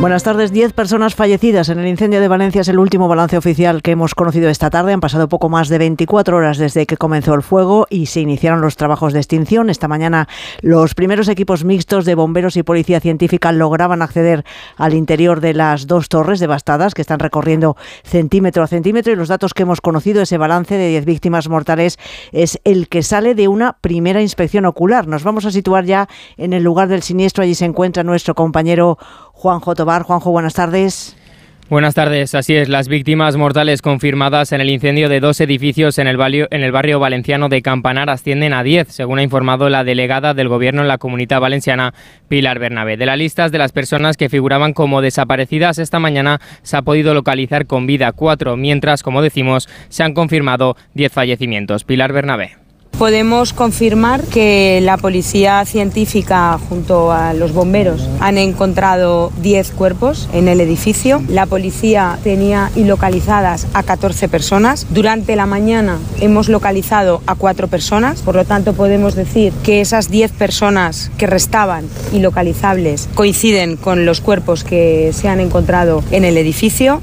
Buenas tardes. Diez personas fallecidas en el incendio de Valencia es el último balance oficial que hemos conocido esta tarde. Han pasado poco más de 24 horas desde que comenzó el fuego y se iniciaron los trabajos de extinción. Esta mañana los primeros equipos mixtos de bomberos y policía científica lograban acceder al interior de las dos torres devastadas que están recorriendo centímetro a centímetro y los datos que hemos conocido, ese balance de 10 víctimas mortales, es el que sale de una primera inspección ocular. Nos vamos a situar ya en el lugar del siniestro. Allí se encuentra nuestro compañero Juanjo Juanjo, buenas tardes. Buenas tardes, así es. Las víctimas mortales confirmadas en el incendio de dos edificios en el, barrio, en el barrio valenciano de Campanar ascienden a 10, según ha informado la delegada del Gobierno en la Comunidad Valenciana, Pilar Bernabé. De las listas de las personas que figuraban como desaparecidas esta mañana se ha podido localizar con vida cuatro, mientras, como decimos, se han confirmado 10 fallecimientos. Pilar Bernabé podemos confirmar que la policía científica junto a los bomberos han encontrado 10 cuerpos en el edificio. La policía tenía ilocalizadas a 14 personas. Durante la mañana hemos localizado a 4 personas, por lo tanto podemos decir que esas 10 personas que restaban ilocalizables coinciden con los cuerpos que se han encontrado en el edificio.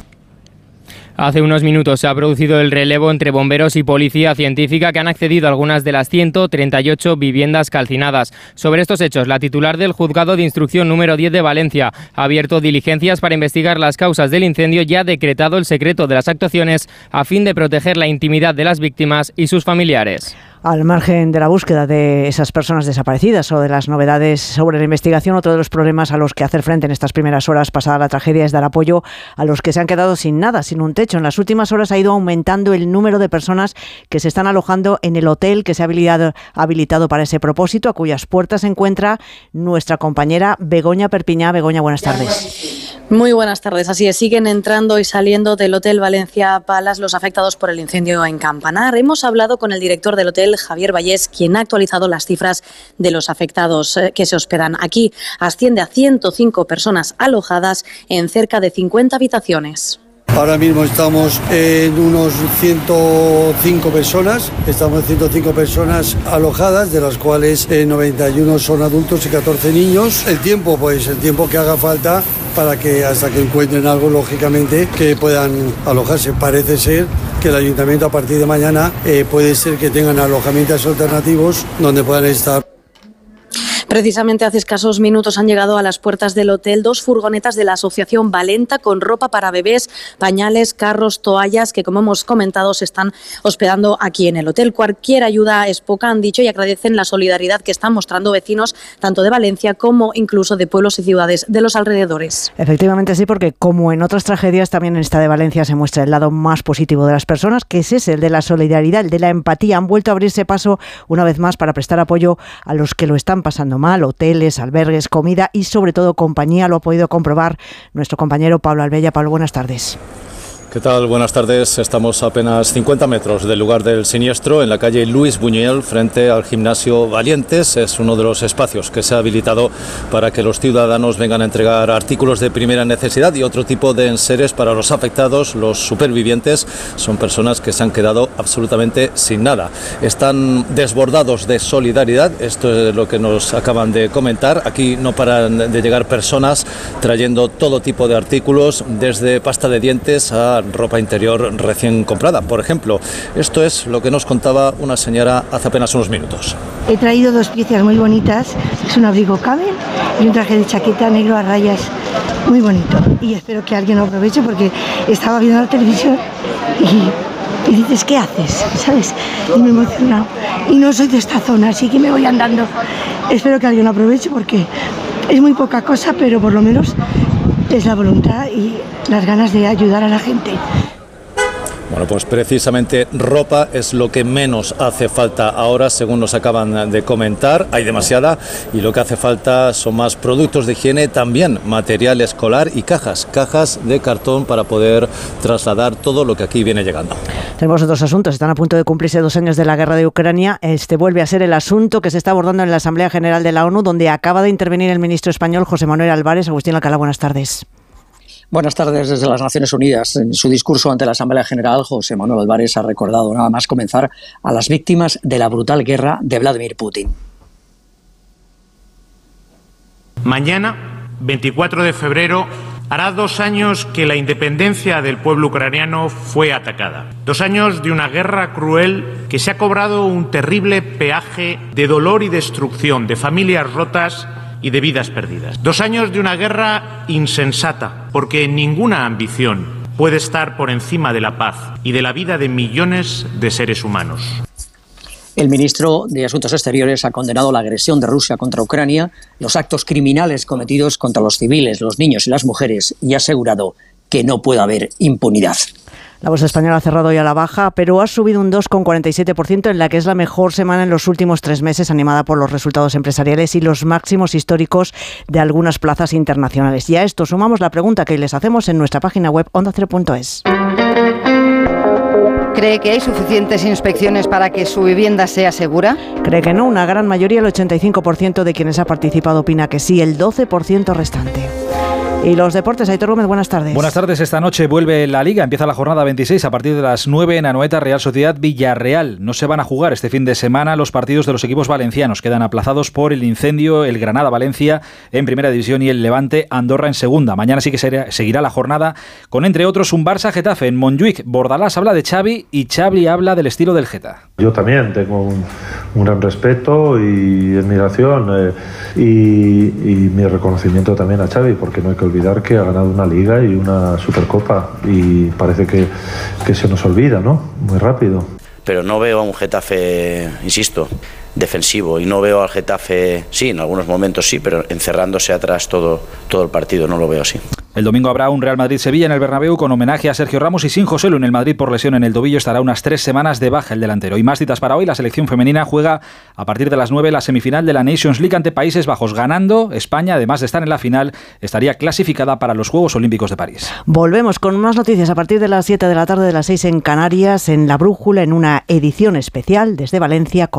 Hace unos minutos se ha producido el relevo entre bomberos y policía científica que han accedido a algunas de las 138 viviendas calcinadas. Sobre estos hechos, la titular del juzgado de instrucción número 10 de Valencia ha abierto diligencias para investigar las causas del incendio y ha decretado el secreto de las actuaciones a fin de proteger la intimidad de las víctimas y sus familiares. Al margen de la búsqueda de esas personas desaparecidas o de las novedades sobre la investigación, otro de los problemas a los que hacer frente en estas primeras horas pasada la tragedia es dar apoyo a los que se han quedado sin nada, sin un techo. En las últimas horas ha ido aumentando el número de personas que se están alojando en el hotel que se ha habilitado, habilitado para ese propósito, a cuyas puertas se encuentra nuestra compañera Begoña Perpiñá. Begoña, buenas tardes. Muy buenas tardes. Así es, siguen entrando y saliendo del Hotel Valencia Palas los afectados por el incendio en Campanar. Hemos hablado con el director del hotel, Javier Vallés, quien ha actualizado las cifras de los afectados eh, que se hospedan aquí. Asciende a 105 personas alojadas en cerca de 50 habitaciones. Ahora mismo estamos en unos 105 personas, estamos en 105 personas alojadas, de las cuales 91 eh, son adultos y 14 niños. El tiempo, pues el tiempo que haga falta para que hasta que encuentren algo, lógicamente, que puedan alojarse. Parece ser que el ayuntamiento a partir de mañana eh, puede ser que tengan alojamientos alternativos donde puedan estar. Precisamente hace escasos minutos han llegado a las puertas del hotel dos furgonetas de la Asociación Valenta con ropa para bebés, pañales, carros, toallas que, como hemos comentado, se están hospedando aquí en el hotel. Cualquier ayuda es poca, han dicho, y agradecen la solidaridad que están mostrando vecinos tanto de Valencia como incluso de pueblos y ciudades de los alrededores. Efectivamente sí, porque como en otras tragedias, también en esta de Valencia se muestra el lado más positivo de las personas, que es ese, el de la solidaridad, el de la empatía. Han vuelto a abrirse paso una vez más para prestar apoyo a los que lo están pasando mal, hoteles, albergues, comida y sobre todo compañía. Lo ha podido comprobar nuestro compañero Pablo Albella. Pablo, buenas tardes. ¿Qué tal? Buenas tardes. Estamos a apenas 50 metros del lugar del siniestro, en la calle Luis Buñuel, frente al gimnasio Valientes. Es uno de los espacios que se ha habilitado para que los ciudadanos vengan a entregar artículos de primera necesidad y otro tipo de enseres para los afectados, los supervivientes. Son personas que se han quedado absolutamente sin nada. Están desbordados de solidaridad. Esto es lo que nos acaban de comentar. Aquí no paran de llegar personas trayendo todo tipo de artículos, desde pasta de dientes a ropa interior recién comprada. Por ejemplo, esto es lo que nos contaba una señora hace apenas unos minutos. He traído dos piezas muy bonitas, es un abrigo cabel y un traje de chaqueta negro a rayas muy bonito. Y espero que alguien lo aproveche porque estaba viendo la televisión y, dices, ¿qué haces? ¿Sabes? Y me he emocionado. Y no soy de esta zona, así que me voy andando. Espero que alguien lo aproveche porque es muy poca cosa, pero por lo menos es la voluntad y las ganas de ayudar a la gente. Bueno, pues precisamente ropa es lo que menos hace falta ahora, según nos acaban de comentar. Hay demasiada y lo que hace falta son más productos de higiene, también material escolar y cajas, cajas de cartón para poder trasladar todo lo que aquí viene llegando. Tenemos otros asuntos. Están a punto de cumplirse dos años de la guerra de Ucrania. Este vuelve a ser el asunto que se está abordando en la Asamblea General de la ONU, donde acaba de intervenir el ministro español José Manuel Álvarez. Agustín Alcalá, buenas tardes. Buenas tardes desde las Naciones Unidas. En su discurso ante la Asamblea General, José Manuel Álvarez ha recordado nada más comenzar a las víctimas de la brutal guerra de Vladimir Putin. Mañana, 24 de febrero, Hará dos años que la independencia del pueblo ucraniano fue atacada. Dos años de una guerra cruel que se ha cobrado un terrible peaje de dolor y destrucción, de familias rotas y de vidas perdidas. Dos años de una guerra insensata, porque ninguna ambición puede estar por encima de la paz y de la vida de millones de seres humanos. El ministro de Asuntos Exteriores ha condenado la agresión de Rusia contra Ucrania, los actos criminales cometidos contra los civiles, los niños y las mujeres y ha asegurado que no puede haber impunidad. La bolsa española ha cerrado hoy a la baja, pero ha subido un 2,47% en la que es la mejor semana en los últimos tres meses, animada por los resultados empresariales y los máximos históricos de algunas plazas internacionales. Y a esto sumamos la pregunta que les hacemos en nuestra página web onda0.es. ¿Cree que hay suficientes inspecciones para que su vivienda sea segura? Cree que no. Una gran mayoría, el 85% de quienes ha participado opina que sí, el 12% restante. Y los deportes, Aitor Gómez, buenas tardes. Buenas tardes, esta noche vuelve la Liga, empieza la jornada 26 a partir de las 9 en Anoeta, Real Sociedad Villarreal. No se van a jugar este fin de semana los partidos de los equipos valencianos, quedan aplazados por el incendio, el Granada-Valencia en primera división y el Levante Andorra en segunda. Mañana sí que seguirá la jornada con, entre otros, un Barça-Getafe en Montjuic. Bordalás habla de Xavi y Xavi habla del estilo del Geta. Yo también tengo un, gran respeto y admiración eh, y, y mi reconocimiento también a Xavi, porque no hay que olvidar olvidar que ha ganado una liga y una supercopa y parece que, que se nos olvida, ¿no? Muy rápido. Pero no veo a un Getafe, insisto, defensivo y no veo al Getafe, sí, en algunos momentos sí, pero encerrándose atrás todo, todo el partido, no lo veo así. El domingo habrá un Real Madrid-Sevilla en el Bernabéu con homenaje a Sergio Ramos y sin José Lu en el Madrid por lesión en el tobillo estará unas tres semanas de baja el delantero. Y más citas para hoy, la selección femenina juega a partir de las 9 la semifinal de la Nations League ante Países Bajos. Ganando, España, además de estar en la final, estaría clasificada para los Juegos Olímpicos de París. Volvemos con más noticias a partir de las 7 de la tarde de las 6 en Canarias, en La Brújula, en una edición especial desde Valencia con